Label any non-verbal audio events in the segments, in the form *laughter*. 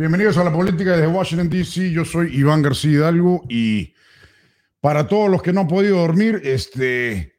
Bienvenidos a la política desde Washington, D.C. Yo soy Iván García Hidalgo y para todos los que no han podido dormir, este,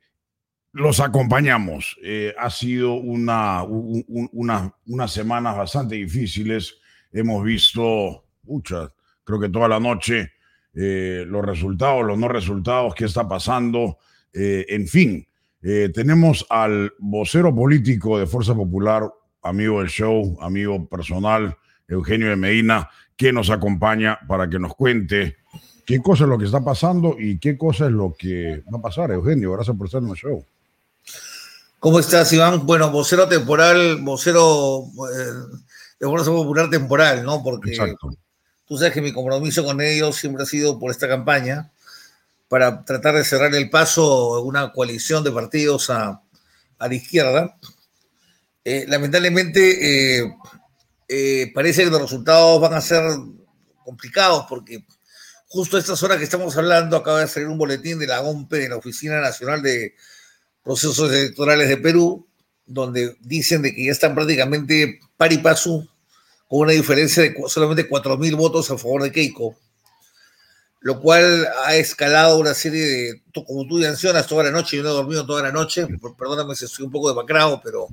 los acompañamos. Eh, ha sido una, una, unas semanas bastante difíciles. Hemos visto muchas, creo que toda la noche, eh, los resultados, los no resultados, qué está pasando. Eh, en fin, tenemos al vocero político de Fuerza Popular, amigo del show, amigo personal, Eugenio de Medina, que nos acompaña para que nos cuente qué cosa es lo que está pasando y qué cosa es lo que va a pasar. Eugenio, gracias por estar en el show. ¿Cómo estás, Iván? Bueno, vocero temporal, vocero eh, de Fuerza Popular temporal, ¿no? Porque tú sabes que mi compromiso con ellos siempre ha sido por esta campaña para tratar de cerrar el paso a una coalición de partidos a, la izquierda. Eh, lamentablemente, eh, eh, parece que los resultados van a ser complicados porque justo a estas horas que estamos hablando acaba de salir un boletín de la OMPE, de la Oficina Nacional de Procesos Electorales de Perú, donde dicen de que ya están prácticamente par con una diferencia de solamente 4.000 votos a favor de Keiko, lo cual ha escalado una serie de, como tú mencionas, toda la noche, yo no he dormido toda la noche, perdóname si estoy un poco demacrado, pero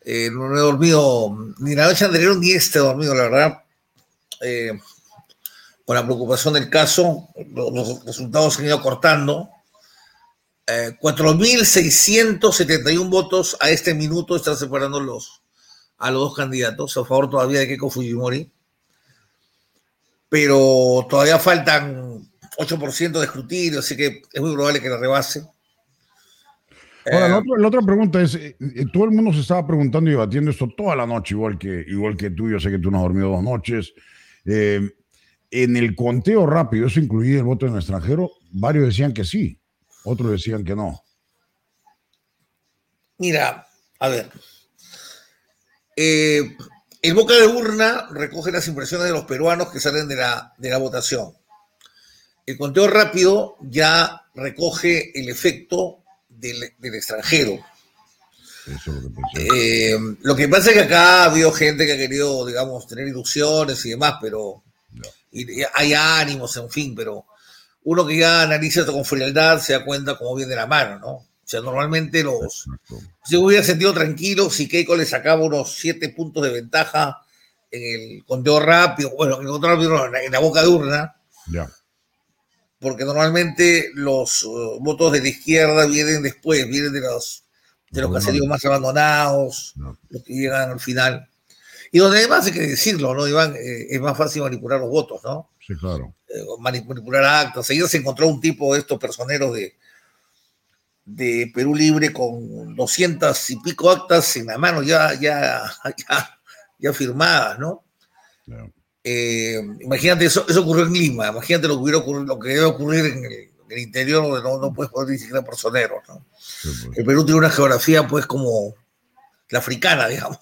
eh, no, he dormido ni la noche anterior ni este dormido, la verdad. Eh, con la preocupación del caso, los, resultados se han ido cortando. 4.671 eh, votos a este minuto están separando los, a los dos candidatos a favor todavía de Keiko Fujimori. Pero todavía faltan 8% de escrutinio, así que es muy probable que la rebase. Ahora, la, otra, pregunta es, eh, eh, todo el mundo se estaba preguntando y debatiendo esto toda la noche, igual que, igual que tú, yo sé que tú no has dormido dos noches. Eh, en el conteo rápido, ¿eso incluía el voto en el extranjero? Varios decían que sí, otros decían que no. Mira, a ver. el boca de urna recoge las impresiones de los peruanos que salen de la, de la votación. El conteo rápido ya recoge el efecto del, extranjero. Eh, lo que pasa es que acá ha habido gente que ha querido, digamos, tener ilusiones y demás, pero hay ánimos, en fin, pero uno que ya analiza esto con frialdad se da cuenta cómo viene la mano, ¿no? O sea, normalmente los... Se hubiera sentido tranquilo si Keiko le sacaba unos siete puntos de ventaja en el conteo rápido, bueno, en el conteo rápido, en la boca de urna. Ya porque normalmente los uh, votos de la izquierda vienen después, vienen de los, de los caseríos más abandonados, los que llegan al final. Y donde además hay que decirlo, ¿no, Iván? Eh, es más fácil manipular los votos, ¿no? Sí, claro. Eh, manipular actas. Ayer se encontró un tipo de estos personeros de, de Perú Libre con 200 y pico actas en la mano ya, ya, *laughs* ya, ya firmadas, ¿no? Claro. Eh, imagínate, eso, eso ocurrió en Lima, imagínate lo que, hubiera ocurrido, lo que debe ocurrir en el, interior donde no, no, puedes poner ni siquiera personeros. ¿no? Pues. El Perú tiene una geografía pues como la africana, digamos,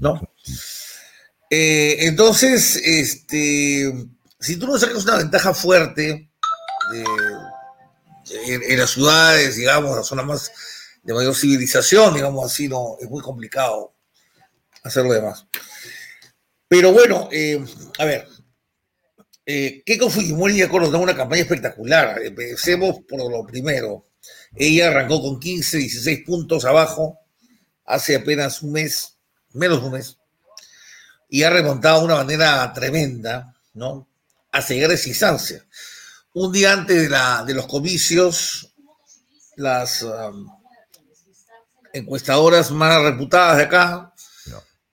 ¿no? Eh, entonces, este, si tú no sacas una ventaja fuerte en, en, las ciudades, digamos, las zonas más de mayor civilización, digamos así, no, es muy complicado hacer lo demás. Pero bueno, eh, a ver, eh, Keiko Fujimori ya conoce una campaña espectacular. Empecemos por lo primero. Ella arrancó con 15, 16 puntos abajo hace apenas un mes, menos un mes, y ha remontado de una manera tremenda, ¿no? A llegar a. Un día antes de, la, de los comicios, las um, encuestadoras más reputadas de acá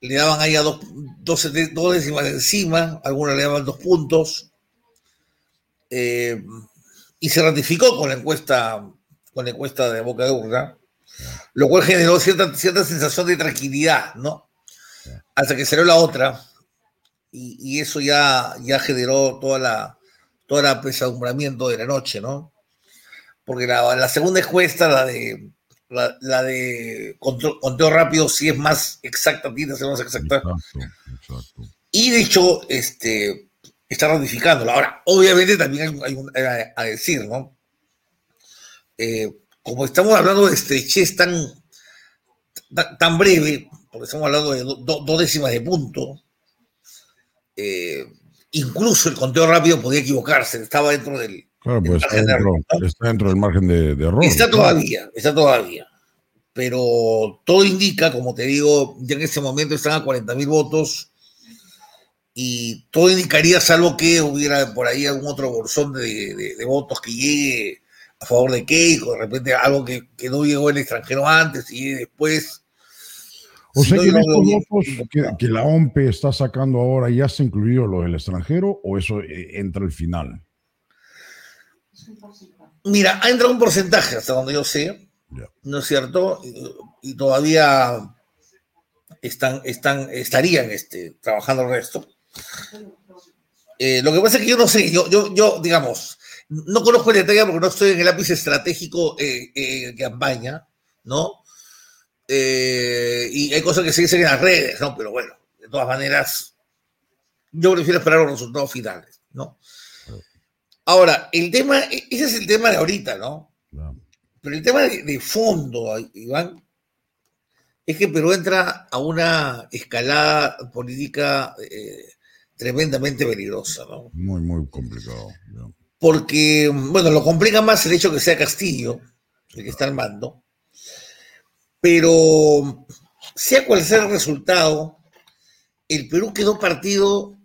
le daban ahí a dos, dos, décimas encima, algunos le daban dos puntos, eh, y se ratificó con la encuesta, con la encuesta de boca de urna, lo cual generó cierta, cierta sensación de tranquilidad, ¿no? Hasta que salió la otra, y, eso ya, ya generó toda la, toda la pesadumbramiento de la noche, ¿no? Porque la, la segunda encuesta, la de la, de conteo, rápido sí es más exacta, tiene que ser más exacta. Y de hecho, este, está ratificándolo. Ahora, obviamente también hay, un, a, decir, ¿no? Eh, como estamos hablando de estrechez tan, tan, breve, porque estamos hablando de dos décimas de punto, eh, incluso el conteo rápido podía equivocarse, estaba dentro del... Claro, pues está, dentro, del margen de, error. Está todavía, está todavía. Pero todo indica, como te digo, ya en ese momento están a 40 mil votos y todo indicaría, salvo que hubiera por ahí algún otro bolsón de, votos que llegue a favor de Keiko, de repente algo que, que no llegó el extranjero antes y después o sea que estos votos que, la OMPE está sacando ahora ya se incluido los del extranjero o eso eh, entra al final? Mira, ha entrado un porcentaje hasta donde yo sé, ¿no es cierto? Y, todavía están, están, estarían este, trabajando el resto. Eh, lo que pasa es que yo no sé, yo, yo, yo digamos, no conozco el detalle porque no estoy en el lápiz estratégico eh, eh campaña, ¿no? Eh, y hay cosas que se dicen en las redes, ¿no? Pero bueno, de todas maneras, yo prefiero esperar los resultados finales, ¿no? Ahora, el tema, ese es el tema de ahorita, ¿no? Pero el tema de, fondo, Iván, es que Perú entra a una escalada política eh, tremendamente peligrosa, ¿no? Muy, muy complicado. Porque, bueno, lo complica más el hecho que sea Castillo, el que está al mando, pero sea cual sea el resultado, el Perú quedó partido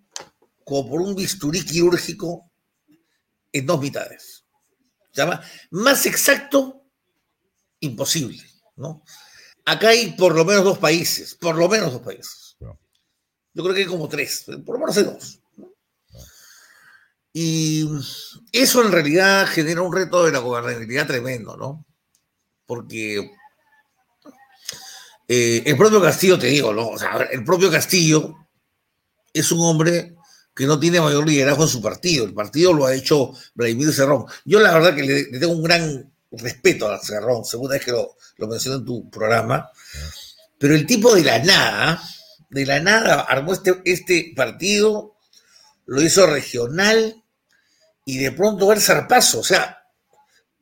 como por un bisturí quirúrgico en dos mitades. llama más exacto, imposible, ¿no? Acá hay por lo menos dos países, por lo menos dos países. Yo creo que hay como tres, por lo menos hay dos. Y eso en realidad genera un reto de la gobernabilidad tremendo, ¿no? Porque eh, el propio Castillo, te digo, ¿no? O sea, el propio Castillo es un hombre que no tiene mayor liderazgo en su partido. El partido lo ha hecho Vladimir Cerrón. Yo la verdad que le, tengo un gran respeto a Cerrón, segunda vez que lo, lo mencioné en tu programa. Pero el tipo de la nada, de la nada armó este, este partido, lo hizo regional y de pronto ver zarpazo. O sea,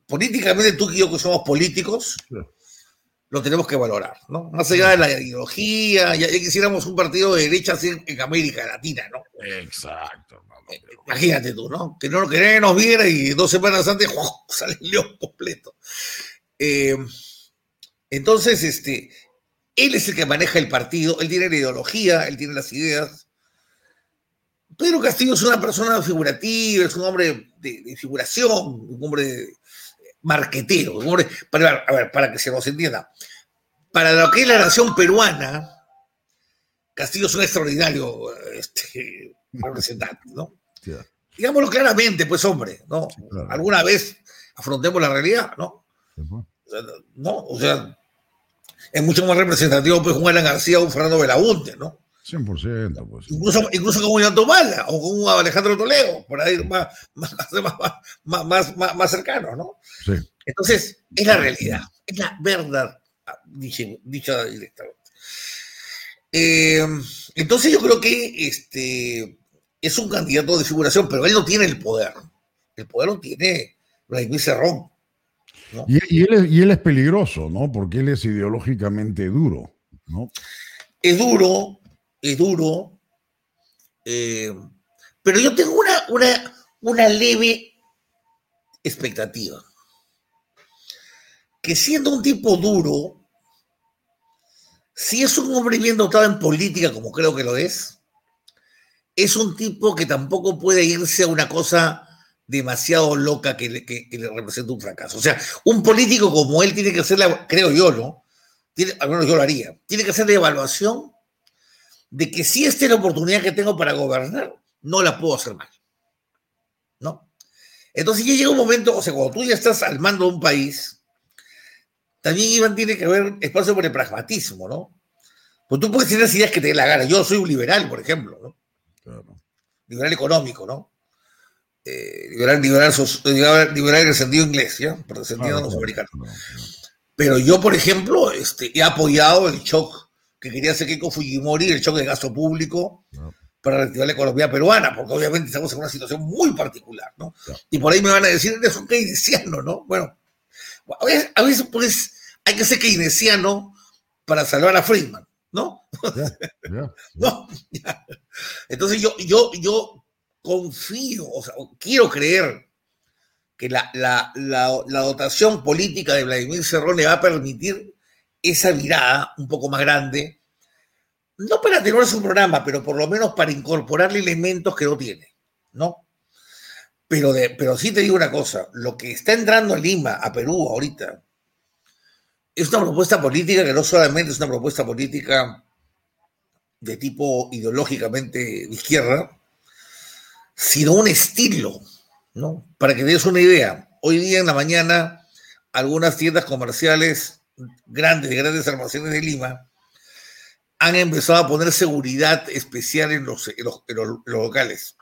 políticamente tú y yo que somos políticos, lo tenemos que valorar, ¿no? Más allá de la ideología, ya, quisiéramos un partido de derecha así en América Latina, ¿no? Exacto. Eh, imagínate tú, ¿no? Que no que nos viera y dos semanas antes *laughs* sale el león completo. Eh, entonces, este, él es el que maneja el partido, él tiene la ideología, él tiene las ideas. Pedro Castillo es una persona figurativa, es un hombre de, de figuración, un hombre de, marquetero. Para, a ver, para que se nos entienda. Para lo que es la nación peruana, Castillo es un extraordinario este, *laughs* representante, ¿no? Digámoslo claramente, pues, hombre, ¿no? Alguna vez afrontemos la realidad, ¿no? ¿No? O sea, es mucho más representativo, pues, un Alan García o un Fernando Belaunte, ¿no? 100%, pues. Incluso, incluso con un Yanto Mala o con un Alejandro Toledo, por ahí más, más, más, más, más cercano, ¿no? Sí. Entonces, es la realidad, es la verdad, dicha, directamente. Eh, entonces, yo creo que este es un candidato de figuración, pero él no tiene el poder. El poder lo tiene Vladimir Cerrón. Y, y, él es, y él es peligroso, ¿no? Porque él es ideológicamente duro, ¿no? Es duro, es duro, eh, pero yo tengo una, una, leve expectativa. Que siendo un tipo duro, si es un hombre bien dotado en política, como creo que lo es, es un tipo que tampoco puede irse a una cosa demasiado loca que le, represente un fracaso. O sea, un político como él tiene que hacer la, creo yo, ¿no? Al menos yo lo haría, tiene que hacer la evaluación de que si esta es la oportunidad que tengo para gobernar, no la puedo hacer mal. ¿No? Entonces ya llega un momento, o sea, cuando tú ya estás al mando de un país, también, Iván, tiene que haber espacio por el pragmatismo, ¿no? Pues tú puedes tener las ideas que te dé la gana. Yo soy un liberal, por ejemplo, ¿no? Liberal económico, ¿no? Eh, liberal, liberal, liberal, en el sentido inglés, ¿ya? Por el sentido de los americanos. Pero yo, por ejemplo, este, he apoyado el shock que quería hacer Keiko Fujimori, el choque de gasto público para reactivar la economía peruana, porque obviamente estamos en una situación muy particular, ¿no? Y por ahí me van a decir, es un keynesiano, ¿no? Bueno, a veces, pues hay que ser keynesiano para salvar a Friedman, ¿no? *laughs* no Entonces yo, yo, yo confío, o sea, quiero creer que la, la, la, dotación política de Vladimir Cerrón le va a permitir esa mirada un poco más grande, no para tener su programa, pero por lo menos para incorporarle elementos que no tiene, ¿no? Pero, de, pero sí te digo una cosa, lo que está entrando a Lima, a Perú ahorita, es una propuesta política que no solamente es una propuesta política de tipo ideológicamente de izquierda, sino un estilo, ¿no? Para que te des una idea, hoy día en la mañana, algunas tiendas comerciales grandes, de grandes almacenes de Lima, han empezado a poner seguridad especial en los, locales.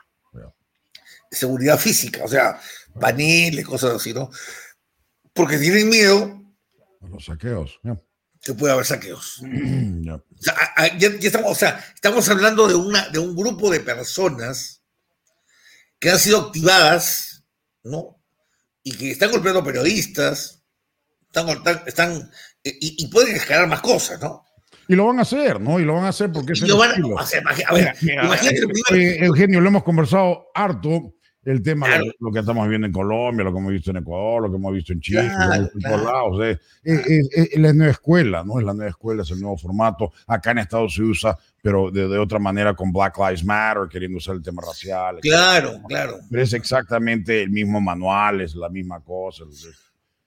Seguridad física, o sea, paneles, cosas así, ¿no? Porque tienen miedo. Los saqueos, Que puede haber saqueos. *clears throat* O, sea, ya, estamos, o sea, estamos hablando de, una, de un grupo de personas que han sido activadas, ¿no? Y que están golpeando periodistas, están, están y, pueden escalar más cosas, ¿no? Y lo van a hacer, ¿no? Y lo van a hacer porque es el a ver, imagínate Eugenio, lo hemos conversado harto, el tema de lo que estamos viendo en Colombia, lo que hemos visto en Ecuador, lo que hemos visto en Chile, en todos lados. Es, la nueva escuela, ¿no? Es la nueva escuela, es el nuevo formato. Acá en Estados se usa, pero de, otra manera con Black Lives Matter, queriendo usar el tema racial. Claro, claro. Pero es exactamente el mismo manual, es la misma cosa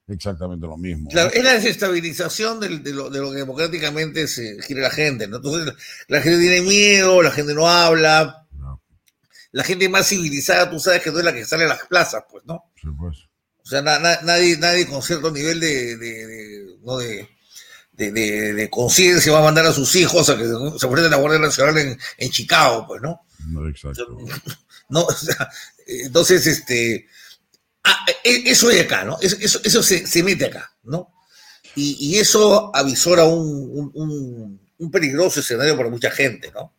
exactamente lo mismo. Claro, es la desestabilización de, lo, que democráticamente se gira la gente, ¿no? Entonces la gente tiene miedo, la gente no habla. La gente más civilizada, tú sabes que no es la que sale a las plazas, pues, ¿no? Sí, pues. O sea, nadie, nadie con cierto nivel de, de, conciencia va a mandar a sus hijos a que se enfrenten a la Guardia Nacional en, en Chicago, pues, ¿no? No, exacto. *laughs* No, o sea, entonces, este, Ah, e, eso es acá, ¿no? Eso, eso, se, mete acá, ¿no? Y, eso avisora un, peligroso escenario para mucha gente, ¿no?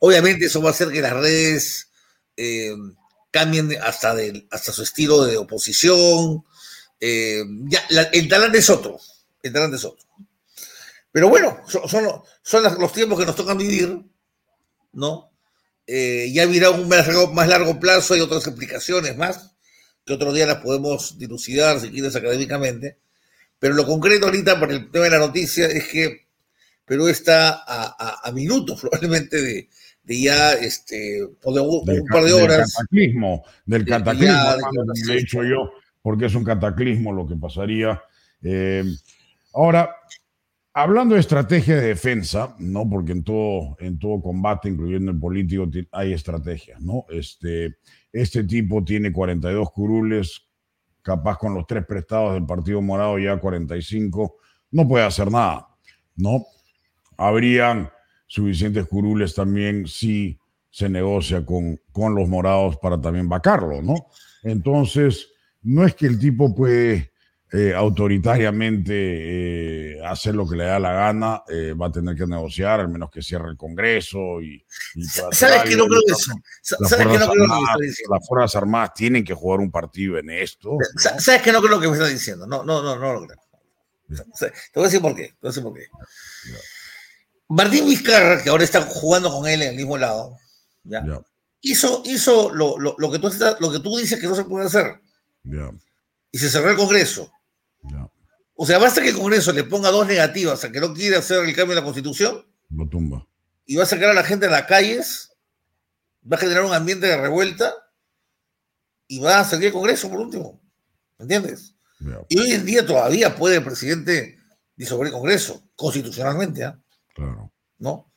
Obviamente eso va a hacer que las redes eh, cambien hasta, su estilo de oposición. Eh, ya, el talante es otro, el talante es otro. Pero bueno, son, son, los tiempos que nos tocan vivir, ¿no? Eh, ya mirado un más largo, más largo plazo, hay otras explicaciones más que otro día las podemos dilucidar si quieres académicamente, pero lo concreto ahorita por el tema de la noticia es que Perú está a, minutos *laughs* probablemente de, ya este, un, par de horas. Del cataclismo, del cataclismo, he dicho yo, porque es un cataclismo lo que pasaría. Eh, ahora, hablando de estrategia de defensa, ¿no? Porque en todo, en todo combate, incluyendo el político, hay estrategias, ¿no? Este, este tipo tiene 42 curules, capaz con los tres prestados del Partido Morado ya 45, no puede hacer nada, ¿no? Habrían suficientes curules también si se negocia con, con los morados para también vacarlo, ¿no? Entonces, no es que el tipo puede eh, autoritariamente eh, hacer lo que le da la gana, eh, va a tener que negociar, al menos que cierre el Congreso. Y, ¿Sabes que no creo que Las, fuerzas, armadas, las Fuerzas Armadas tienen que jugar un partido en esto. ¿Sabes que no creo que me está diciendo? No, no, no, no lo creo. Te voy a decir por qué. Te voy a decir por qué. Martín Vizcarra, que ahora está jugando con él en el mismo lado, ¿ya? hizo, hizo lo, lo, lo, que tú lo que tú dices que no se puede hacer. Y se cerró el Congreso. O sea, basta que el Congreso le ponga dos negativas a que no quiere hacer el cambio de la Constitución. Lo tumba. Y va a sacar a la gente a las calles, va a generar un ambiente de revuelta y va a salir el Congreso por último. ¿Entiendes? Y hoy en día todavía puede el presidente disolver el Congreso, constitucionalmente, ¿ah? Claro. ¿No?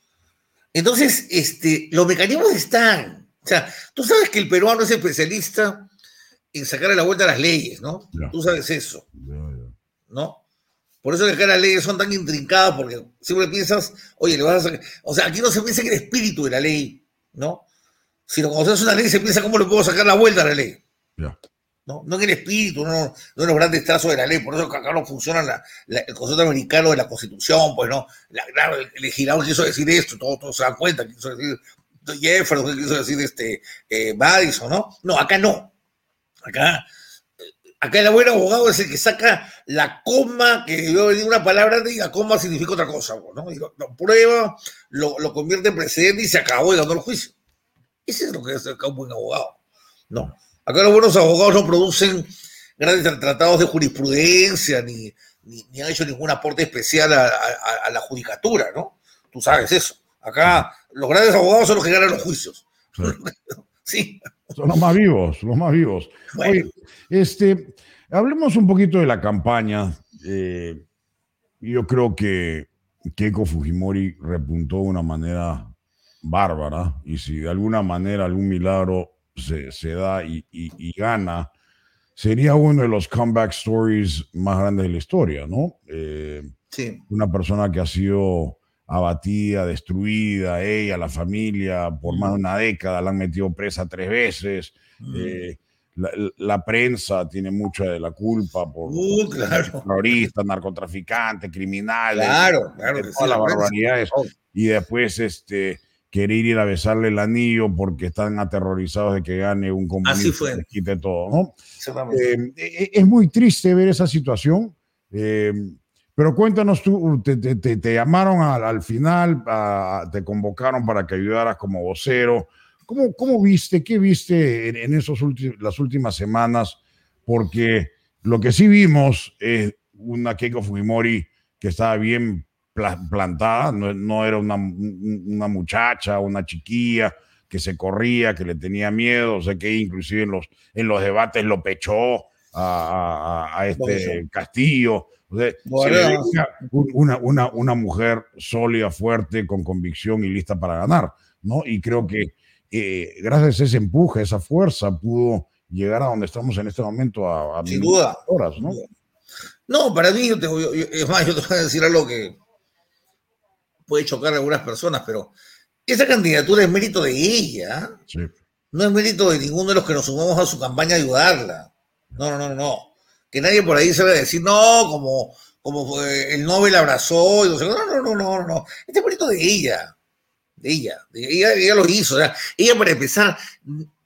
Entonces, este, los mecanismos están. O sea, tú sabes que el peruano es especialista en sacarle la vuelta a las leyes, ¿no? Tú sabes eso. ¿No? Por eso que acá las leyes son tan intrincadas, porque siempre piensas, oye, le vas a sacar. O sea, aquí no se piensa en el espíritu de la ley, ¿no? Sino cuando se hace una ley se piensa cómo le puedo sacar la vuelta a la ley. ¿no? no en el espíritu, no, no en los grandes trazos de la ley. Por eso que acá no funciona el concepto americano de la constitución, pues no. La, claro, el, legislador quiso decir esto, todos todo se dan cuenta, quiso decir Jefferson, quiso decir este, eh, Madison, ¿no? No, acá no. Acá Acá el buen abogado es el que saca la coma, que yo digo una palabra y la coma significa otra cosa, ¿no? lo prueba, lo, convierte en precedente y se acabó y ganó el juicio. Ese es lo que hace acá un buen abogado. No. Acá los buenos abogados no producen grandes tratados de jurisprudencia ni, ni, han hecho ningún aporte especial a, la judicatura, ¿no? Tú sabes eso. Acá los grandes abogados son los que ganan los juicios. Sí. *laughs* Son los más vivos, los más vivos. Oye, este, hablemos un poquito de la campaña. Eh, yo creo que Keiko Fujimori repuntó de una manera bárbara y si de alguna manera algún milagro se, se da y, y, gana, sería uno de los comeback stories más grandes de la historia, ¿no? Eh, sí. Una persona que ha sido abatida, destruida, ella, la familia, por más de una década, la han metido presa tres veces. Eh, la, prensa tiene mucha de la culpa por, uh, terroristas, narcotraficantes, criminales, claro, claro, todas las barbaridades. Y después este, querer ir a besarle el anillo porque están aterrorizados de que gane un comunista y quite todo. ¿no? Eh, e, e, es muy triste ver esa situación. Eh, pero cuéntanos tú, te, te, llamaron al, final, te convocaron para que ayudaras como vocero. ¿Cómo, cómo viste, qué viste en, esos las últimas semanas? Porque lo que sí vimos es una Keiko Fujimori que estaba bien plantada, no, no era una, una, muchacha, una chiquilla que se corría, que le tenía miedo, o sea que inclusive en los, en los debates lo pechó a, a, a este Castillo una, una, una, mujer sólida, fuerte, con convicción y lista para ganar, ¿no? Y creo que eh, gracias a ese empuje, a esa fuerza, pudo llegar a donde estamos en este momento a, Sin duda. horas, ¿no? No, para mí, yo te, es más, yo te voy a decir algo que puede chocar a algunas personas, pero esa candidatura es mérito de ella. No es mérito de ninguno de los que nos sumamos a su campaña a ayudarla. No, no, no, no que nadie por ahí se va a decir, no, como, como el Nobel abrazó, y no, no, no, no, no, este es bonito de ella, de ella, ella, ella lo hizo, o sea, ella para empezar,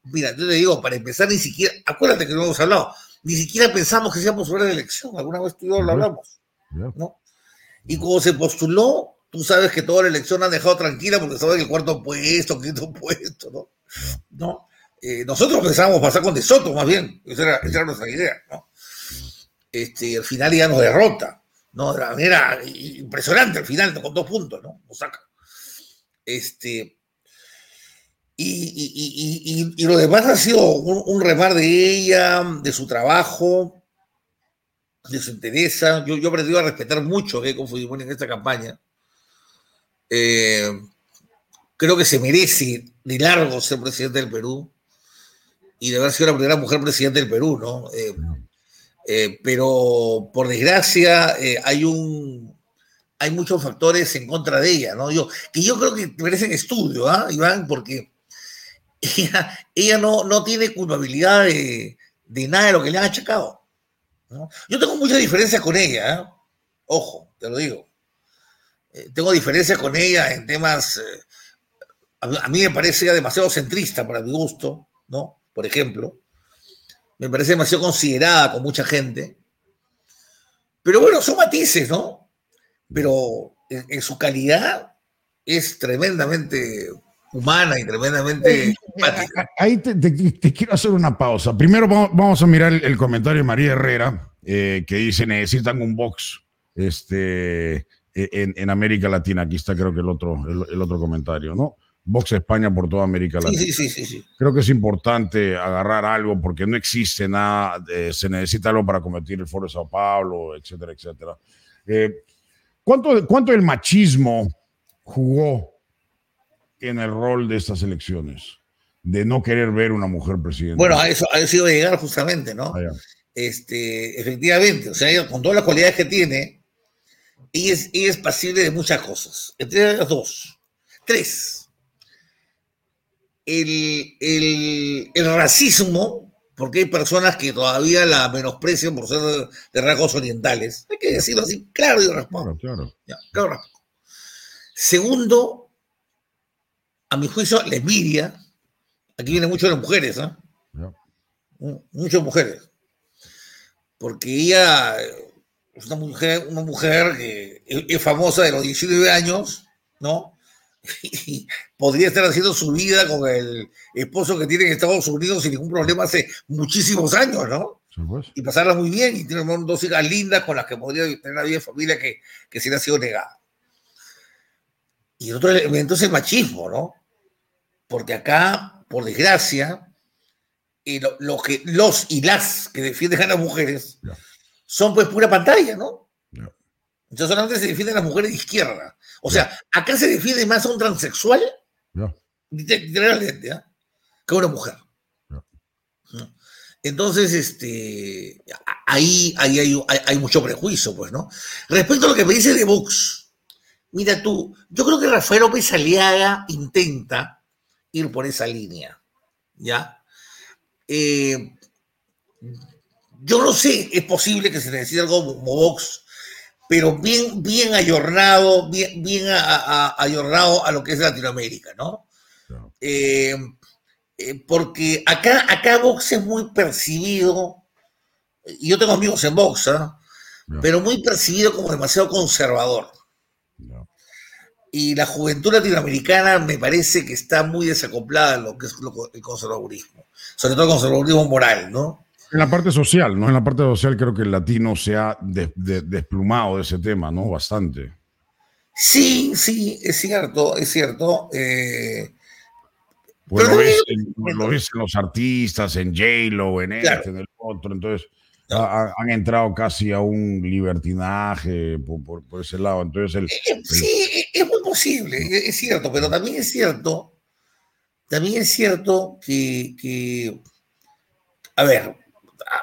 mira, yo te digo, para empezar ni siquiera, acuérdate que no hemos hablado, ni siquiera pensamos que seamos fuera de elección, alguna vez tú y yo lo hablamos, ¿no? Y cuando se postuló, tú sabes que toda la elección han dejado tranquila porque estaba en el cuarto puesto, quinto puesto, ¿no? ¿No? Eh, nosotros pensábamos pasar con De Soto, más bien, esa era, esa era nuestra idea, ¿no? este, al final ya nos derrota, ¿no? De manera impresionante al final, con dos puntos, ¿no? Nos saca. Este, y, y, lo demás ha sido un, remar de ella, de su trabajo, de su interés. Yo, yo he aprendido a respetar mucho a con Fujimori en esta campaña. Eh, creo que se merece de largo ser presidente del Perú y de haber sido la primera mujer presidente del Perú, ¿no? Eh, eh, pero por desgracia eh, hay un hay muchos factores en contra de ella, ¿no? Que yo creo que merecen estudio, ¿ah, Iván? Porque ella, ella no, no tiene culpabilidad de, de, nada de lo que le han achacado. Yo tengo muchas diferencias con ella, ¿eh? ojo, te lo digo. tengo diferencias con ella en temas, a, a, mí me parece demasiado centrista para mi gusto, ¿no? Por ejemplo me parece demasiado considerada con mucha gente. Pero bueno, son matices, ¿no? Pero en, su calidad es tremendamente humana y tremendamente empática. Ahí te, quiero hacer una pausa. Primero vamos, a mirar el, comentario de María Herrera, eh, que dice, necesitan un box este, e, en, América Latina. Aquí está creo que el otro, el otro comentario, ¿no? Box España por toda América Latina. Sí, sí, sí, sí, Creo que es importante agarrar algo porque no existe nada, se necesita algo para combatir el Foro de Sao Paulo, etcétera, etcétera. Eh, ¿cuánto, ¿Cuánto el machismo jugó en el rol de estas elecciones? De no querer ver una mujer presidenta. Bueno, a eso, ha sido llegar justamente, ¿no? Ah, este, efectivamente, o sea, con todas las cualidades que tiene, ella es, ella es pasible de muchas cosas. Entre las dos. Tres el, racismo, porque hay personas que todavía la menosprecian por ser de, rasgos orientales. Hay que decirlo así, claro y respondo. Claro, claro. Segundo, a mi juicio, la envidia. Aquí vienen mucho las mujeres, ¿eh? Muchas mujeres. porque ella es una mujer, una mujer que es famosa de los 19 años, ¿no? *laughs* Y podría estar haciendo su vida con el esposo que tiene en Estados Unidos sin ningún problema hace muchísimos años, ¿no? Pues. Y pasarla muy bien y tiene dos hijas lindas con las que podría tener una vida de familia que, que se le ha sido negada. Y otro elemento es el machismo, ¿no? Porque acá, por desgracia, y lo, que, los y las que defienden a las mujeres son pues pura pantalla, ¿no? Entonces solamente se defienden las mujeres de izquierda. O sea, acá se defiende más a un transexual, literalmente, ¿eh? que a una mujer. Entonces, este, ahí, ahí hay, hay, mucho prejuicio, pues, ¿no? Respecto a lo que me dice de Vox, mira tú, yo creo que Rafael López Aliaga intenta ir por esa línea, ¿ya? Eh, yo no sé, es posible que se necesite algo como Vox, pero bien, bien ayornado, bien, bien a, ayornado a lo que es Latinoamérica, ¿no? Eh, eh, porque acá, acá Vox es muy percibido, y yo tengo amigos en Vox, ¿ah? pero muy percibido como demasiado conservador. Y la juventud latinoamericana me parece que está muy desacoplada en lo que es el conservadurismo, sobre todo el conservadurismo moral, ¿no? En la parte social, ¿no? En la parte social creo que el latino se ha desplumado de ese tema, ¿no? Bastante. Sí, sí, es cierto, es cierto. Eh, pues lo, ves en, los artistas, en J-Lo, en este, en el otro, entonces han entrado casi a un libertinaje por, ese lado. Entonces eh, sí, es muy posible, es cierto, pero también es cierto, también es cierto que a ver,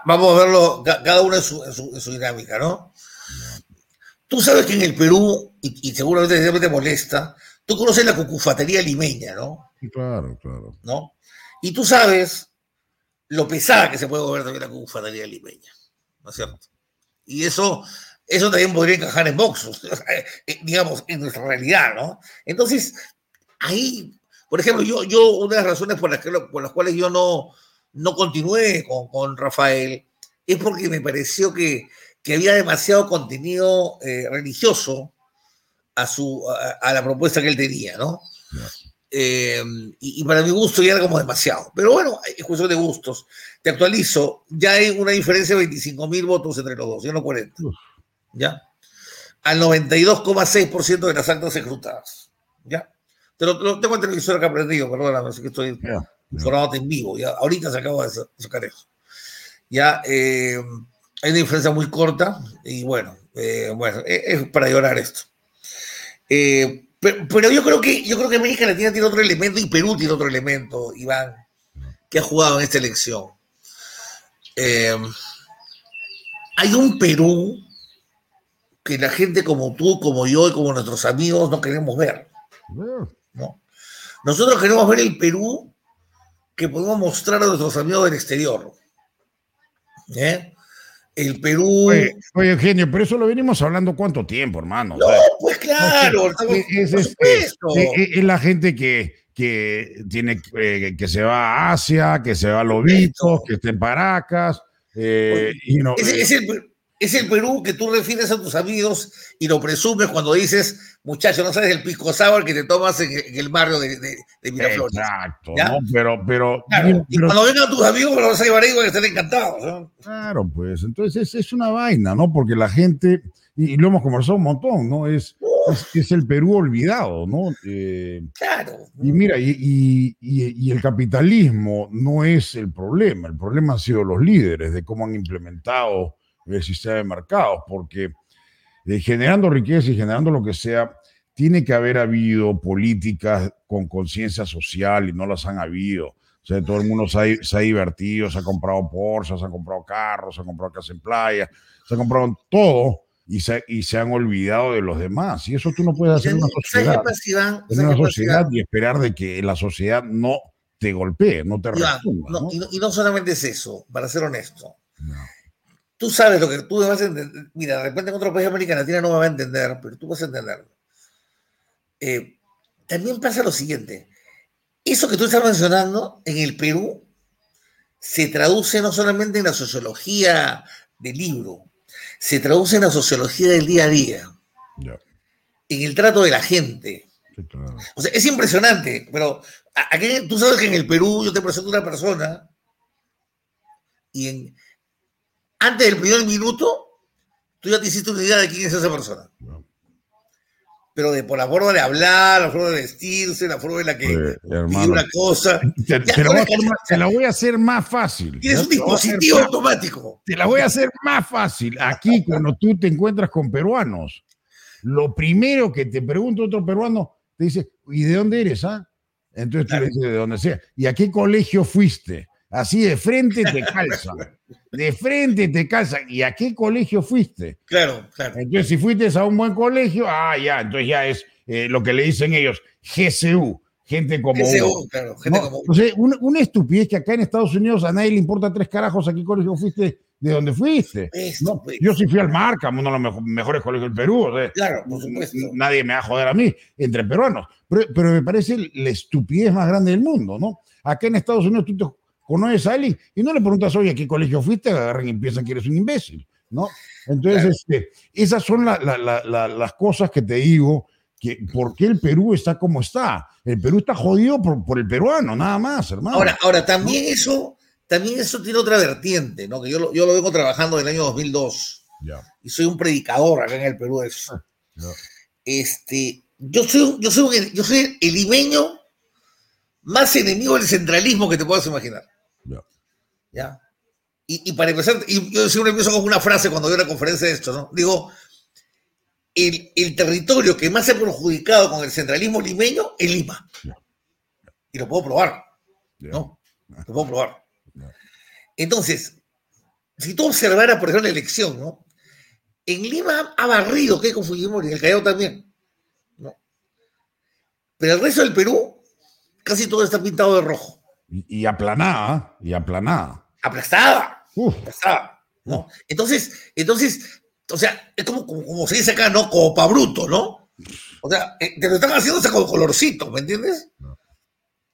vamos a verlo cada uno en su, dinámica, ¿no? Tú sabes que en el Perú, y, seguramente te molesta, tú conoces la cucufatería limeña, ¿no? Claro, claro. ¿No? Y tú sabes lo pesada que se puede mover también la cucufatería limeña, ¿no es cierto? Y eso, eso también podría encajar en boxos, *laughs* eh, digamos, en nuestra realidad, ¿no? Entonces, ahí, por ejemplo, yo, yo una de las razones por las, que, por las cuales yo no, no continué con, Rafael es porque me pareció que, había demasiado contenido eh, religioso a, su, a, la propuesta que él tenía, ¿no? Eh, y, para mi gusto ya era como demasiado. Pero bueno, es cuestión de gustos. Te actualizo, ya hay una diferencia de 25 mil votos entre los dos, ya no 40. ¿Ya? Al 92,6% de las actas ejecutadas. ¿Ya? Te lo, tengo el televisor acá prendido, perdóname, así que estoy informado en vivo. Ya, ahorita se acaba de sacar eso. Ya eh, hay una diferencia muy corta y bueno, eh, bueno, es, para llorar esto. Eh, pero, yo creo que yo creo que América Latina tiene otro elemento y Perú tiene otro elemento, Iván, que ha jugado en esta elección. hay un Perú que la gente como tú, como yo y como nuestros amigos no queremos ver. ¿no? Nosotros queremos ver el Perú que podemos mostrar a nuestros amigos del exterior. ¿Eh? El Perú. Oye, Eugenio, pero eso lo venimos hablando cuánto tiempo, hermano. No, pues claro. Es, es, la gente que, que tiene eh, que se va a Asia, que se va a Lobito, que está en Paracas. Eh, y no, es, el, es el Perú que tú refieres a tus amigos y lo presumes cuando dices, muchacho, no sabes el pisco sour que te tomas en, el barrio de, de, Miraflores. Exacto, ¿no? pero, pero, Y cuando vengan tus amigos, los vas a llevar ahí que estén encantados. Claro, pues, entonces es, una vaina, ¿no? Porque la gente, y, lo hemos conversado un montón, ¿no? Es, es, el Perú olvidado, ¿no? Eh, claro. Y mira, y, y, el capitalismo no es el problema, el problema han sido los líderes de cómo han implementado el sistema de mercados, porque eh, generando riqueza y generando lo que sea, tiene que haber habido políticas con conciencia social y no las han habido. O sea, todo el mundo se ha, divertido, se ha comprado Porsche, se ha comprado carros, se ha comprado casa en playa, se ha comprado todo y se, y se han olvidado de los demás. Y eso tú no puedes hacer en una sociedad, en una sociedad y esperar de que la sociedad no te golpee, no te responda. Y, no, solamente es eso, para ser honesto tú sabes lo que tú vas a entender. Mira, de repente en otro país de América Latina no me va a entender, pero tú vas a entenderlo. Eh, también pasa lo siguiente. Eso que tú estás mencionando en el Perú se traduce no solamente en la sociología del libro se traduce en la sociología del día a día, en el trato de la gente. O sea, es impresionante, pero aquí, tú sabes que en el Perú yo te presento una persona y en, antes del primer minuto tú ya te hiciste una idea de quién es esa persona pero de por la forma de hablar, la forma de vestirse, la forma en la que pide una cosa. Te, la voy a hacer más fácil. Tienes un dispositivo automático. Te la voy a hacer más fácil. Aquí, cuando tú te encuentras con peruanos, lo primero que te pregunta otro peruano, te dice, ¿y de dónde eres? Ah? Entonces tú le dices, de dónde sea. ¿Y a qué colegio fuiste? Así de frente te calza. *laughs* De frente te calza. ¿Y a qué colegio fuiste? Claro, claro. Entonces, si fuiste a un buen colegio, ah, ya, entonces ya es eh, lo que le dicen ellos, GCU, gente como. GCU, claro, gente como. O sea, una, estupidez que acá en Estados Unidos a nadie le importa tres carajos a qué colegio fuiste, de dónde fuiste. Yo sí fui al Marca, uno de los mejores colegios del Perú. claro, por supuesto. Nadie me va a joder a mí, entre peruanos. Pero, pero me parece la estupidez más grande del mundo, ¿no? Acá en Estados Unidos tú te conoces a alguien y no le preguntas, oye, ¿a qué colegio fuiste? Agarran y piensan que eres un imbécil, ¿no? Entonces, este, esas son las cosas que te digo, que por qué el Perú está como está. El Perú está jodido por, el peruano, nada más, hermano. Ahora, ahora también eso, también eso tiene otra vertiente, ¿no? Que yo lo, yo lo vengo trabajando en el año 2002. Y soy un predicador acá en el Perú de eso. Este, yo soy, yo soy, yo soy el limeño más enemigo del centralismo que te puedas imaginar. ¿Ya? Y, para empezar, y yo siempre empiezo con una frase cuando doy una conferencia de esto, ¿no? Digo, el, territorio que más se ha perjudicado con el centralismo limeño es Lima. Y lo puedo probar, ¿no? Lo puedo probar. Entonces, si tú observaras, por ejemplo, la elección, ¿no? En Lima ha barrido que con Fujimori, en el Callao también, ¿no? Pero el resto del Perú, casi todo está pintado de rojo. Y, aplanada, y aplanada. Aplastada. Aplastada. ¿no? Entonces, entonces, o sea, es como, como, se dice acá, ¿no? Copa bruto, ¿no? O sea, eh, te lo están haciendo con colorcito, ¿me entiendes?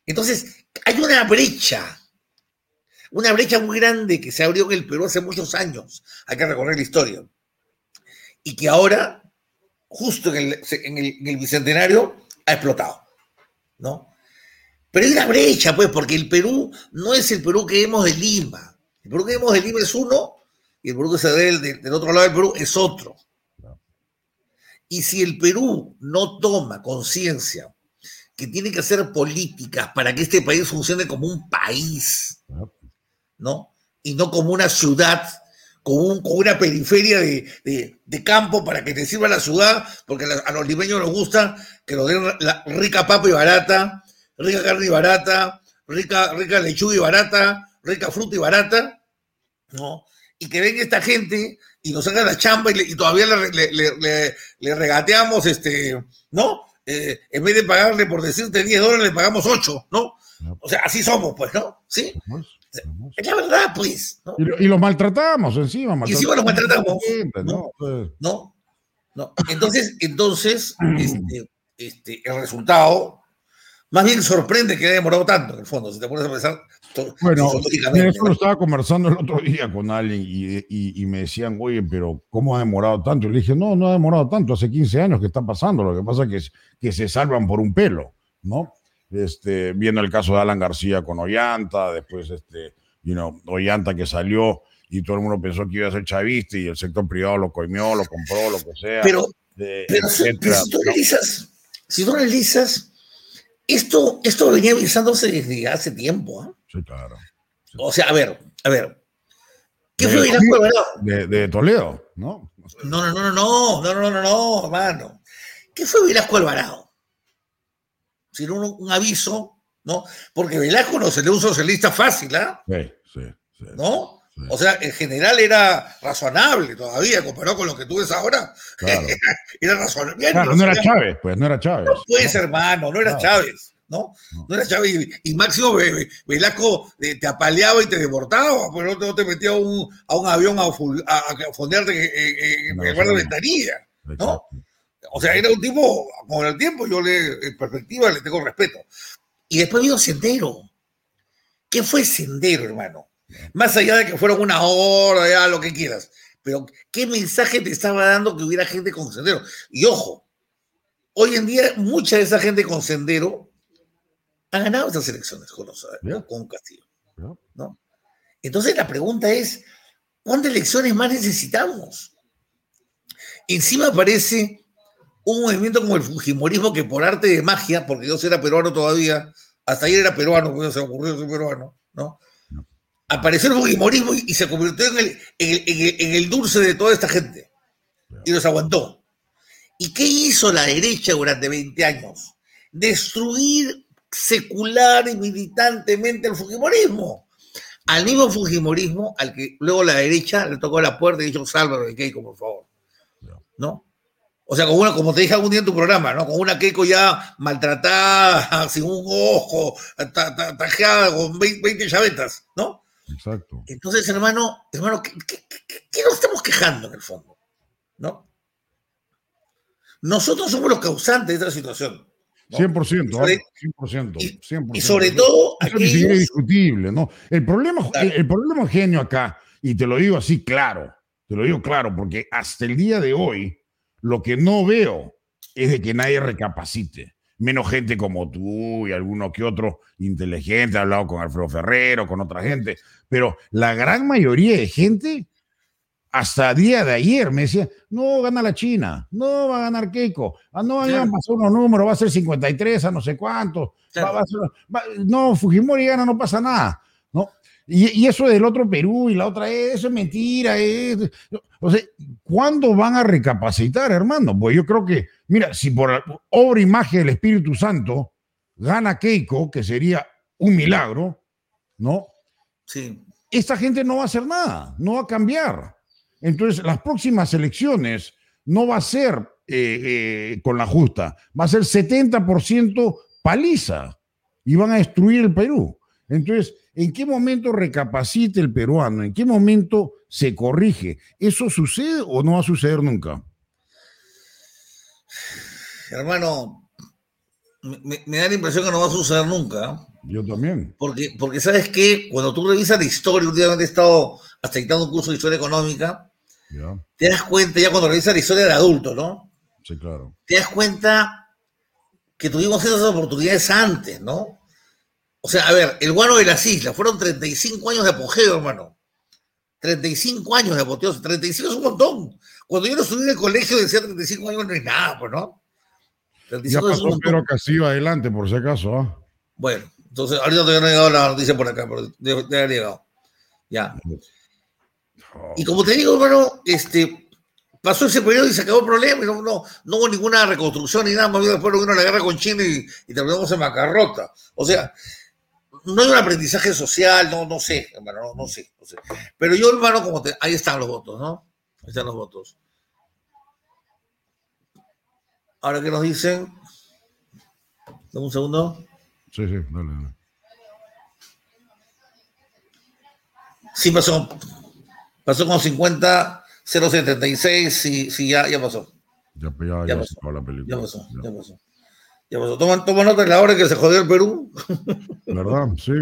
Entonces, hay una brecha, una brecha muy grande que se abrió en el Perú hace muchos años. Hay que recorrer la historia. Y que ahora, justo en el, en el, en el bicentenario, ha explotado, ¿no? Pero hay una brecha, pues, porque el Perú no es el Perú que vemos de Lima. El Perú que vemos de Lima es uno y el Perú que se ve del, otro lado del Perú es otro. Y si el Perú no toma conciencia que tiene que hacer políticas para que este país funcione como un país, ¿no? Y no como una ciudad, como, una periferia de, campo para que te sirva la ciudad, porque a los limeños les gusta que nos den la rica papa y barata, rica carne y barata, rica, rica lechuga y barata, rica fruta y barata, ¿no? Y que venga esta gente y nos haga la chamba y, todavía le, regateamos, este, ¿no? Eh, en vez de pagarle por decirte 10 dólares, le pagamos 8, ¿no? O sea, así somos, pues, ¿no? ¿Sí? Es la verdad, pues. ¿no? Y, lo, maltratamos encima. Y encima lo maltratamos. ¿no? Pues. ¿no? ¿no? Entonces, entonces este, este, el resultado más bien sorprende que haya demorado tanto, en el fondo, si te pones a pensar. Bueno, eso lo estaba conversando el otro día con alguien y, me decían, oye, pero ¿cómo ha demorado tanto? Y le dije, no, no ha demorado tanto, hace 15 años que está pasando, lo que pasa es que, que se salvan por un pelo, ¿no? Este, viendo el caso de Alan García con Ollanta, después, este, you know, Ollanta que salió y todo el mundo pensó que iba a ser chavista y el sector privado lo coimió, lo compró, lo que sea. Pero, si, tú analizas, si tú analizas esto, esto venía avisándose desde hace tiempo. ¿ah? Sí, claro. O sea, a ver, a ver. ¿Qué fue Velasco Alvarado? De, de, Toledo, ¿no? No, no, no, no, no, no, no, no, hermano. ¿Qué fue Velasco Alvarado? Sino un, un aviso, ¿no? Porque Velasco no se le un socialista fácil, ¿ah? Sí, sí, sí. ¿No? O sea, en general era razonable todavía, comparado con lo que tú ves ahora. Claro. *laughs* era razonable. Claro, no era Chávez, pues no era Chávez. No puedes, hermano, no era Chávez. ¿no? No era Chávez. Y, Máximo Velasco eh, te apaleaba y te deportaba, pues no, te metía a un, a un avión a, a, fondearte en, el bar de ventanilla, ¿no? O sea, era un tipo, con el tiempo, yo le, en perspectiva, le tengo respeto. Y después vino Sendero. ¿Qué fue Sendero, hermano? Más allá de que fueron una hora, ya lo que quieras. Pero, ¿qué mensaje te estaba dando que hubiera gente con sendero? Y ojo, hoy en día mucha de esa gente con sendero ha ganado estas elecciones con, con Castillo. ¿no? Entonces la pregunta es, ¿cuántas elecciones más necesitamos? Encima aparece un movimiento como el Fujimorismo que por arte de magia, porque yo era peruano todavía, hasta ayer era peruano, porque se ocurrió ser peruano, ¿no? Apareció el Fujimorismo y, se convirtió en el, en, el, dulce de toda esta gente. Y los aguantó. ¿Y qué hizo la derecha durante 20 años? Destruir secular y militantemente el Fujimorismo. Al mismo Fujimorismo al que luego la derecha le tocó la puerta y dijo, sálvalo de Keiko, por favor. ¿No? O sea, con una, como te dije algún día en tu programa, ¿no? Con una Keiko ya maltratada, *laughs* sin un ojo, tajeada con 20 llavetas, ¿no? Exacto. Entonces, hermano, hermano, ¿qué, qué, nos estamos quejando en el fondo? ¿No? Nosotros somos los causantes de esta situación. 100%, 100%, 100%. Y sobre todo. Eso aquellos... es discutible, ¿no? El problema, el, el, problema genio acá, y te lo digo así claro, te lo digo claro, porque hasta el día de hoy, lo que no veo es de que nadie recapacite. Menos gente como tú y alguno que otro inteligente, ha hablado con Alfredo Ferrero, con otra gente, pero la gran mayoría de gente, hasta día de ayer, me decía, no gana la China, no va a ganar Keiko, ah, no, ya pasó unos números, va a ser 53 a no sé cuánto, no, Fujimori gana, no pasa nada, ¿no? Y, eso del otro Perú y la otra, eso es mentira. Es, sea, ¿cuándo van a recapacitar, hermano? Pues yo creo que, mira, si por obra y magia del Espíritu Santo gana Keiko, que sería un milagro, ¿no? Sí. Esta gente no va a hacer nada, no va a cambiar. Entonces, las próximas elecciones no va a ser eh, eh, con la justa, va a ser 70% paliza y van a destruir el Perú. Entonces, ¿en qué momento recapacita el peruano? ¿En qué momento se corrige? ¿Eso sucede o no va a suceder nunca? Hermano, me, da la impresión que no va a suceder nunca. Yo también. Porque, porque sabes que cuando tú revisas la historia, últimamente he estado aceitando un curso de historia económica, te das cuenta, ya cuando revisas la historia de adulto, ¿no? Sí, claro. Te das cuenta que tuvimos esas oportunidades antes, ¿no? O sea, a ver, el guano de las islas, fueron 35 años de apogeo, hermano. 35 años de apogeo, 35 es un montón. Cuando yo no estudié en el colegio decía 35 años no es nada, pues, ¿no? 35 ya pasó Pedro Castillo adelante, por si acaso, ¿ah? Bueno, entonces, ahorita todavía no ha llegado la noticia por acá, pero debe, haber llegado. Ya. Y como te digo, hermano, este, pasó ese periodo y se acabó el problema y no, no, no hubo ninguna reconstrucción ni nada, más bien después vino la guerra con China y, y terminamos en macarrota. O sea, no hay un aprendizaje social, no, no sé, hermano, no, sé, no sé. Pero yo, hermano, como te, ahí están los votos, ¿no? Ahí están los votos. Ahora que nos dicen, dame un segundo. Sí, sí, dale, dale. Sí pasó, pasó con 50, 076, sí, sí, ya, ya pasó. Ya, ya, ya, pasó. la película. Ya pasó, ya pasó. Ya toma, toma nota de la hora que se jodió el Perú. ¿Verdad? Sí,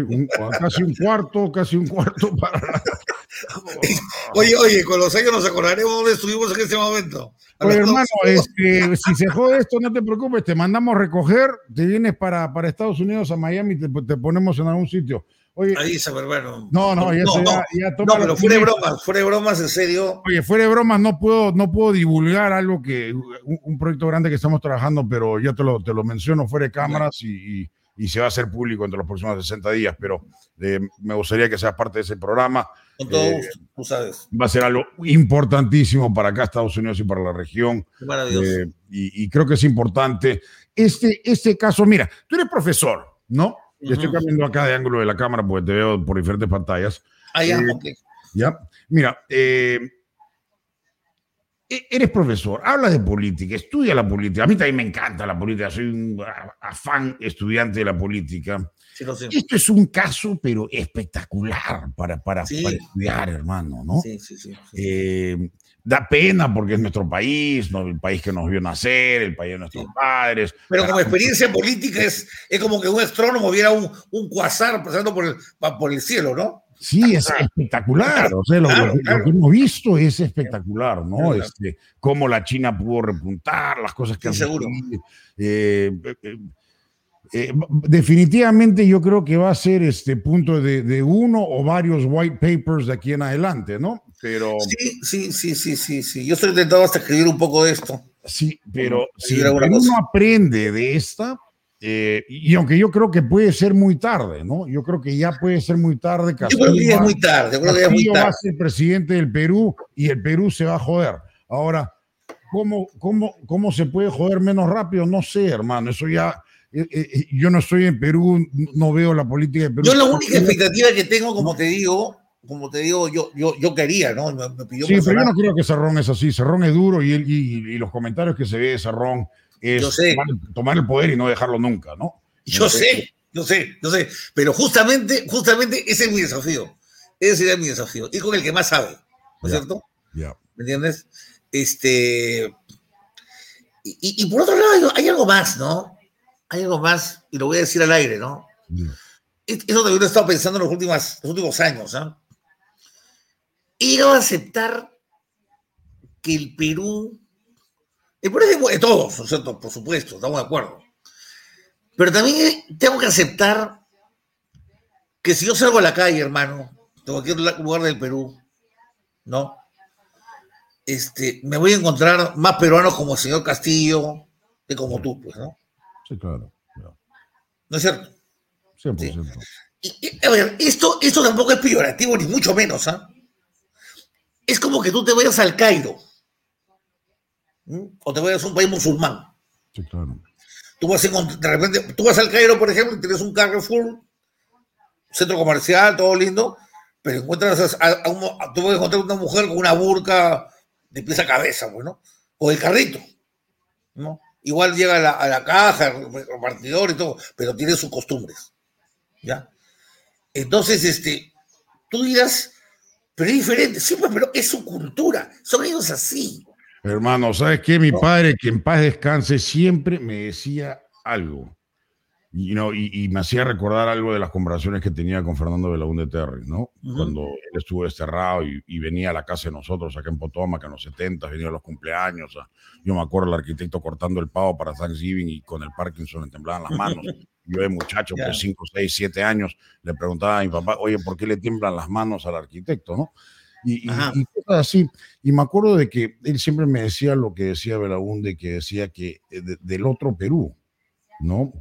casi un cuarto, casi un cuarto para. *laughs* oye, oye, con los años nos acordaremos dónde estuvimos en ese momento. Oye, hermano, este, si se jode esto, no te preocupes, te mandamos recoger, te vienes para, para Estados Unidos, a Miami, te, te ponemos en algún sitio. Oye, Ahí se bueno. No, no, ya, no, ya, ya toma no pero fuera de bromas, fuera de bromas, en serio. Oye, fuera de bromas, no puedo, no puedo divulgar algo que, un, proyecto grande que estamos trabajando, pero ya te lo, te lo menciono fuera de cámaras y, y, se va a hacer público entre los próximos 60 días, pero eh, me gustaría que seas parte de ese programa. Con todo eh, gusto, tú sabes. Va a ser algo importantísimo para acá, Estados Unidos y para la región. Maravilloso. Eh, y, y creo que es importante. Este, este caso, mira, tú eres profesor, ¿no? Y estoy cambiando acá de ángulo de la cámara porque te veo por diferentes pantallas. Ah, ya, eh, Ya, mira, eh, e-, eres profesor, habla de política, estudia la política. A mí también me encanta la política, soy un afán estudiante de la política. Esto es un caso, pero espectacular para, para, para estudiar, hermano, ¿no? Sí, sí, sí. Eh, da pena porque es nuestro país, ¿no? el país que nos vio nacer, el país de nuestros padres. Pero como experiencia política es, es como que un astrónomo viera un, un cuasar pasando por el, por el cielo, ¿no? Sí, es espectacular. O sea, lo, que hemos visto es espectacular, ¿no? Este, cómo la China pudo repuntar, las cosas que han seguro. Eh, eh, eh, definitivamente yo creo que va a ser este punto de, uno o varios white papers de aquí en adelante, ¿no? Pero sí, sí, sí, sí, sí, sí. Yo estoy intentando hasta escribir un poco de esto. Sí, pero si uno aprende de esta, eh, y aunque yo creo que puede ser muy tarde, ¿no? Yo creo que ya puede ser muy tarde. Castillo, yo creo que es muy tarde. Yo creo que es muy tarde. va a ser presidente del Perú y el Perú se va a joder. Ahora, ¿cómo, cómo, cómo se puede joder menos rápido? No sé, hermano. Eso ya. Eh, eh, yo no estoy en Perú, no veo la política de Perú. Yo la única expectativa que tengo, como te digo, como te digo, yo, yo, yo quería, ¿no? Me, pidió sí, pero yo no creo que Cerrón es así. Cerrón es duro y, y, y los comentarios que se ve de Cerrón es yo sé. Tomar, el poder y no dejarlo nunca, ¿no? Yo sé, yo sé, yo sé, pero justamente, justamente ese es mi desafío. Ese es mi desafío. Y con el que más sabe, ¿no es cierto? ¿Me entiendes? Este. Y, por otro lado, hay, algo más, ¿no? Hay algo más, y lo voy a decir al aire, ¿no? Eso también lo he estado pensando en los últimos, los últimos años, ¿no? He a aceptar que el Perú y por eso de todos, ¿no es cierto? Por supuesto, estamos de acuerdo. Pero también tengo que aceptar que si yo salgo a la calle, hermano, de cualquier lugar del Perú, ¿no? Este, me voy a encontrar más peruanos como el señor Castillo que como tú, pues, ¿no? Sí, claro. ¿No es cierto? 100%. Y, a ver, esto, esto tampoco es peyorativo, ni mucho menos, ¿ah? Es como que tú te vayas al Cairo o te vayas a un país musulmán. Sí, claro. Tú vas, de repente, tú vas al Cairo, por ejemplo, y tienes un Carrefour, centro comercial, todo lindo, pero encuentras a, tú puedes encontrar una mujer con una burca de pieza a cabeza, bueno, pues, o el carrito, ¿no? Igual llega a la, a la caja, repartidor y todo, pero tiene sus costumbres, ¿ya? Entonces, este, tú dirás, pero es diferente, sí, pues, pero es su cultura, son ellos así, Hermano, ¿sabes qué? Mi padre, que en paz descanse, siempre me decía algo. Y, y, me hacía recordar algo de las conversaciones que tenía con Fernando de Terry, ¿no? Cuando él estuvo desterrado y, venía a la casa de nosotros acá en Potomac en los 70, venía a los cumpleaños. yo me acuerdo el arquitecto cortando el pavo para Thanksgiving y con el Parkinson le temblaban las manos. *laughs* Yo de muchacho, de 5, 6, 7 años, le preguntaba a mi papá, oye, ¿por qué le tiemblan las manos al arquitecto, no? y, cosas así. Y me acuerdo de que él siempre me decía lo que decía Belaunde, que decía que eh, del otro Perú, ¿no?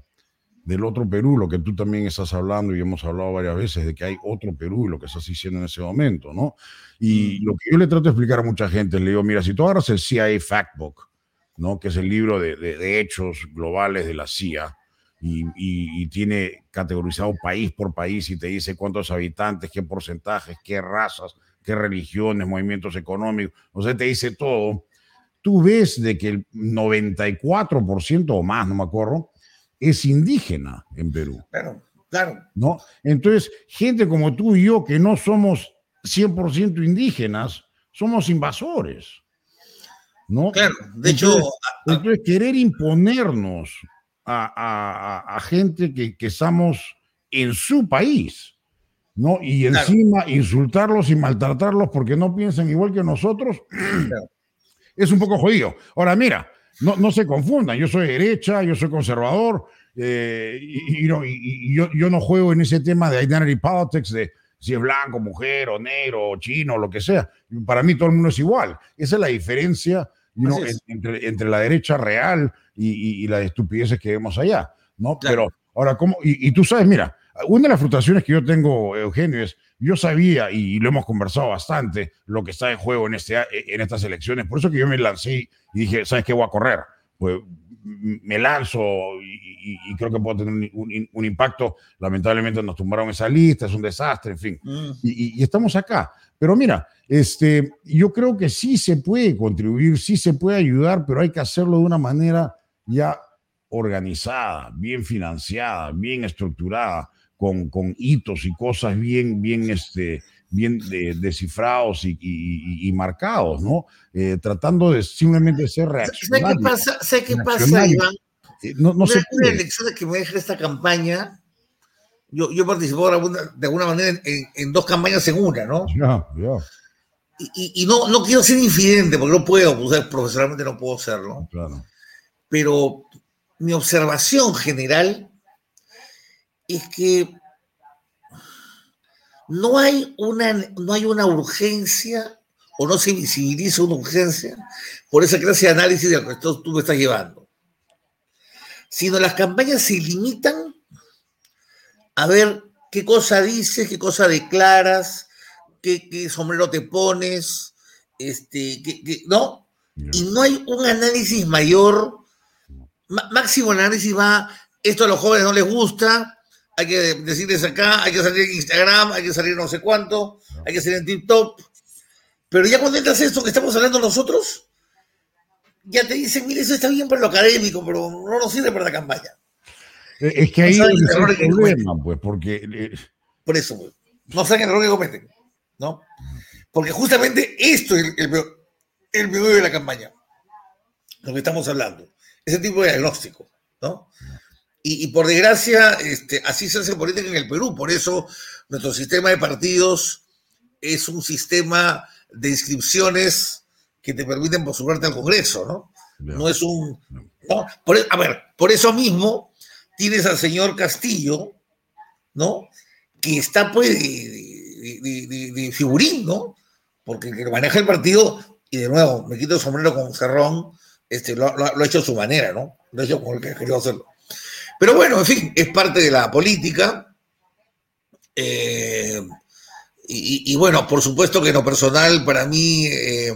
Del otro Perú, lo que tú también estás hablando y hemos hablado varias veces, de que hay otro Perú y lo que estás diciendo en ese momento, ¿no? Y mm. lo que yo le trato de explicar a mucha gente, le digo, mira, si tú agarras el CIA Factbook, ¿no? Que es el libro de, de, hechos globales de la CIA, y, y, y, tiene categorizado país por país y te dice cuántos habitantes, qué porcentajes, qué razas, qué religiones, movimientos económicos, o sea, te dice todo, tú ves de que el 94% o más, no me acuerdo, es indígena en Perú. Claro, claro. ¿No? Entonces, gente como tú y yo que no somos 100% indígenas, somos invasores. ¿No? Claro, de hecho. Entonces, querer imponernos a, gente que, que estamos en su país, ¿no? Y encima insultarlos y maltratarlos porque no piensan igual que nosotros, *clears throat* es un poco jodido. Ahora, mira, no, no se confundan, yo soy derecha, yo soy conservador, eh, y, yo, yo, no juego en ese tema de identity politics, de si es blanco, mujer, o negro, o chino, o lo que sea. Para mí todo el mundo es igual. Esa es la diferencia entre, entre, la derecha real y, y, las estupideces que vemos allá, ¿no? Pero ahora, ¿cómo? y tú sabes, mira, una de las frustraciones que yo tengo, Eugenio, es, yo sabía, y lo hemos conversado bastante, lo que está en juego en, este, en estas elecciones. Por eso que yo me lancé y dije, ¿sabes qué? Voy a correr. Pues me lanzo y, creo que puedo tener un, impacto. Lamentablemente nos tumbaron esa lista, es un desastre, en fin. Mm. Y, estamos acá. Pero mira, este, yo creo que sí se puede contribuir, sí se puede ayudar, pero hay que hacerlo de una manera ya organizada, bien financiada, bien estructurada con, con hitos y cosas bien, bien, este, bien descifrados y, y, marcados, ¿no? Eh, tratando de simplemente ser reaccionarios. ¿Sé qué pasa, sé qué pasa Iván? Eh, no, no una, una elección que me deja esta campaña Yo, yo participo de alguna manera en, dos campañas en una, ¿no? Ya, ya. Y, no, no quiero ser infidente, porque no puedo, pues, profesionalmente no puedo serlo. Claro. Pero mi observación general es que no hay una, no hay una urgencia o no se visibiliza una urgencia por esa clase de análisis de que tú me estás llevando, sino las campañas se limitan a ver qué cosa dices, qué cosa declaras, qué, sombrero te pones, este, ¿no? Y no hay un análisis mayor, máximo análisis va, esto a los jóvenes no les gusta, hay que decirles acá, hay que salir en Instagram, hay que salir no sé cuánto, hay que salir en TikTok. Pero ya cuando entras esto que estamos hablando nosotros, ya te dicen, mire, eso está bien para lo académico, pero no nos sirve para la campaña. Eh, es que ahí no es el problema, pues, porque... Eh, Por eso, pues, no saben el error que cometen, ¿no? Porque justamente esto es el, el, de la campaña, lo que estamos hablando, ese tipo de diagnóstico, ¿no? Y, por desgracia, este, así se hace política en el Perú. Por eso nuestro sistema de partidos es un sistema de inscripciones que te permiten postularte al Congreso, ¿no? No es un... Por, e, a ver, por eso mismo tienes al señor Castillo, ¿no? Que está pues de, figurín, ¿no? Porque el que maneja el partido, y de nuevo, me quito el sombrero con Cerrón, este, lo, ha hecho a su manera, ¿no? Lo ha hecho como el que quería hacerlo. Pero bueno, en fin, es parte de la política. Eh, y, bueno, por supuesto que en lo personal, para mí, eh,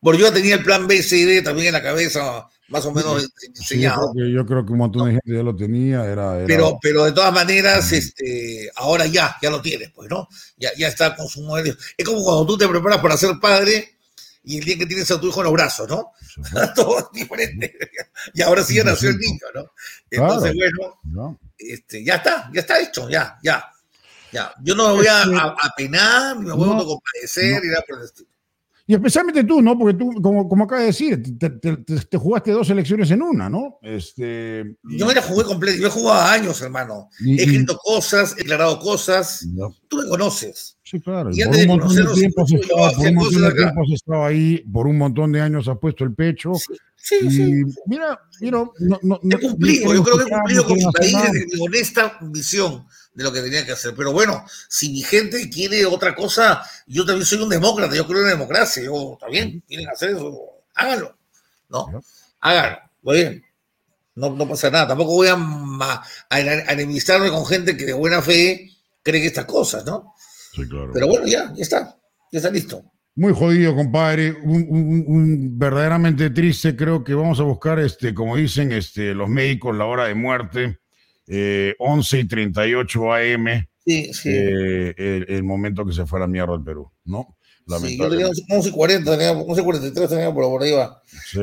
bueno, yo tenía el plan B, C y D también en la cabeza, más o menos enseñado. yo, creo que, un montón de gente ya lo tenía. Era, Pero, pero de todas maneras, este, ahora ya, ya lo tienes, pues, ¿no? Ya, ya está con su modelo. Es como cuando tú te preparas para ser padre y el día que tienes a tu hijo en los brazos, ¿no? *laughs* Todo diferente. Y ahora sí ya nació el niño, ¿no? Entonces, bueno, este, ya está, ya está hecho, ya, ya. Ya, yo no me voy a, apenar, ni me voy a compadecer, y nada por el estilo. Y especialmente tú, ¿no? Porque tú, como, como acabas de decir, te, jugaste dos elecciones en una, ¿no? Este, yo me la jugué completa, yo he jugado años, hermano. he escrito cosas, he declarado cosas. Tú me conoces. Sí, claro. Y por un montón de tiempo has estado, por un montón de tiempo has estado ahí, por un montón de años has puesto el pecho. Sí, sí. sí. Mira, mira, no, no, he cumplido, yo creo que he cumplido con mi país desde honesta visión de lo que tenía que hacer. Pero bueno, si mi gente quiere otra cosa, yo también soy un demócrata, yo creo en la democracia, yo también, quieren hacer eso, háganlo, ¿no? Háganlo, muy bien. No, no pasa nada, tampoco voy a, a, enemistarme con gente que de buena fe cree que estas cosas, ¿no? Sí, claro. Pero bueno, ya, ya está, ya está listo. Muy jodido, compadre. Un, verdaderamente triste. Creo que vamos a buscar, este, como dicen este, los médicos, la hora de muerte eh, 11 y 38 AM. Sí, sí. Eh, el, momento que se fue a la mierda el Perú, ¿no? Sí, yo tenía 11 y 40, tenía 11 y 43, tenía por, por ahí va.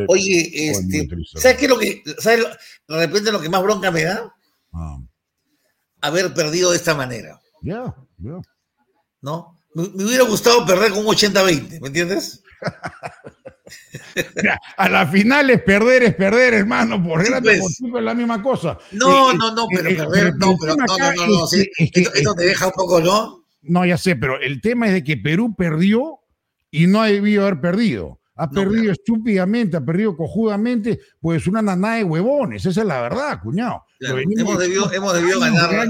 Oye, este, ¿sabes qué es lo que, sabes, de repente lo que más bronca me da? Ah. Haber perdido de esta manera. Ya, ya. ¿No? Me, me, hubiera gustado perder con un 80-20, ¿me entiendes? *laughs* a la final es perder, es perder, hermano, por grande pues. es la misma cosa. No, no, no, pero perder, no, pero no, no, no, no, sí, esto, te deja un poco, ¿no? No, ya sé, pero el tema es de que Perú perdió y no ha debido haber perdido. Ha perdido estúpidamente, ha perdido cojudamente, pues una naná de huevones, esa es la verdad, cuñado. hemos, debido, hemos debido ganar.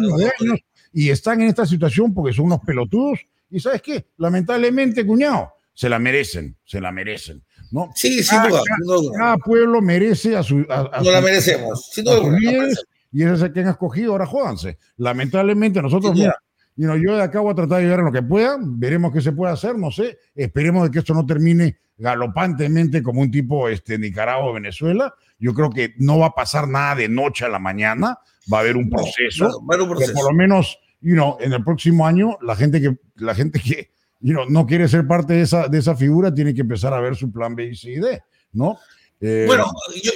y están en esta situación porque son unos pelotudos. Y ¿sabes qué? Lamentablemente, cuñado, se la merecen, se la merecen. ¿no? Sí, sin duda. Cada, pueblo merece a su. A, no la merecemos, sin duda. y ese es el que han escogido, ahora jódanse. Lamentablemente, nosotros, mira, yo de acá voy a tratar de ayudar en lo que pueda, veremos qué se puede hacer, no sé, esperemos de que esto no termine galopantemente como un tipo este, Nicaragua o Venezuela. Yo creo que no va a pasar nada de noche a la mañana, va a haber un proceso. por lo menos, you know, en el próximo año, la gente que, la gente que no quiere ser parte de esa, de esa figura, tiene que empezar a ver su plan B y C y D, ¿no? Eh, bueno,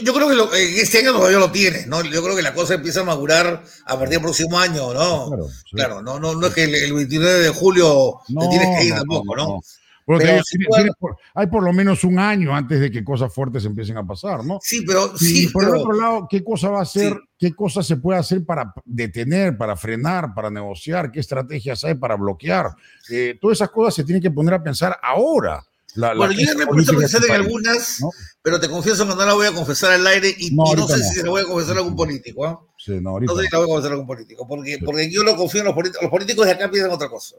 yo, creo que este año todavía lo tiene, ¿no? Yo creo que la cosa empieza a madurar a partir del próximo año, ¿no? Claro, no, no, no es que el, 29 de julio te tienes que ir tampoco, ¿no? Hay por lo menos un año antes de que cosas fuertes empiecen a pasar, ¿no? Sí, pero sí. Y por el otro lado, ¿qué cosa va a hacer? ¿Qué cosa se puede hacer para detener, para frenar, para negociar? ¿Qué estrategias hay para bloquear? Eh, todas esas cosas se tienen que poner a pensar ahora. bueno, yo ya me he puesto a pensar en algunas, pero te confieso que no la voy a confesar al aire y no, sé si se la voy a confesar a algún político. ¿eh? Sí, no, no, sé si la voy a confesar a algún político, porque, porque yo lo confío en los políticos. Los políticos de acá piensan otra cosa.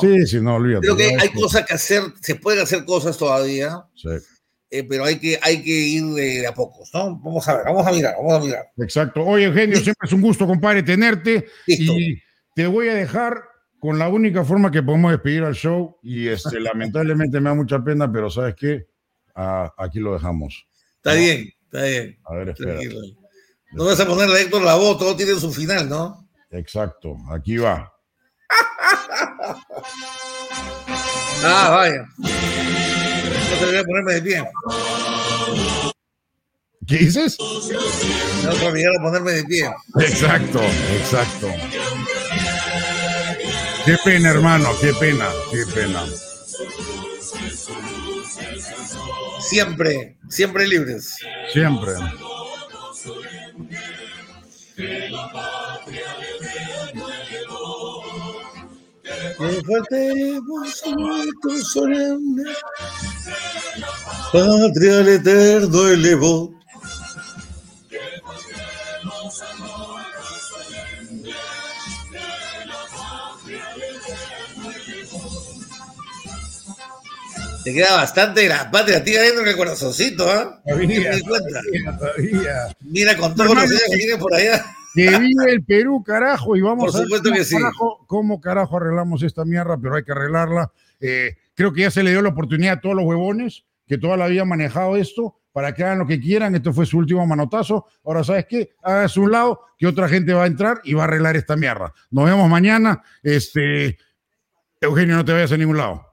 Sí, sí, no, olvídate. Creo que hay cosas que hacer, se pueden hacer cosas todavía. Sí. Eh, pero hay que, hay que ir de, a pocos, ¿no? Vamos a ver, vamos a mirar, vamos a mirar. Exacto. Oye, Eugenio, siempre es un gusto, compadre, tenerte. Y te voy a dejar con la única forma que podemos despedir al show. Y este, *laughs* lamentablemente me da mucha pena, pero ¿sabes qué? Ah, aquí lo dejamos. Está bien, está bien. A ver, espera. No vas a ponerle a Héctor la voz, todo tiene su final, ¿no? Exacto, aquí va. Ah, vaya. No se debería ponerme de pie. ¿Qué dices? No se olvidar ponerme de pie. Exacto, exacto. Qué pena, hermano, qué pena, qué pena. Siempre, siempre libres. Siempre. Tu solemne, patria al eterno elevó. Te queda bastante la patria tía dentro del corazoncito, ¿ah? ¿eh? Mira con todos los días que viene por allá. Que vive el Perú, carajo, y vamos a ver cómo, cómo carajo arreglamos esta mierda, pero hay que arreglarla. Eh, creo que ya se le dio la oportunidad a todos los huevones que toda la vida han manejado esto para que hagan lo que quieran. Esto fue su último manotazo. Ahora, ¿sabes qué? Hagas un lado que otra gente va a entrar y va a arreglar esta mierda. Nos vemos mañana. Este, Eugenio, no te vayas a ningún lado.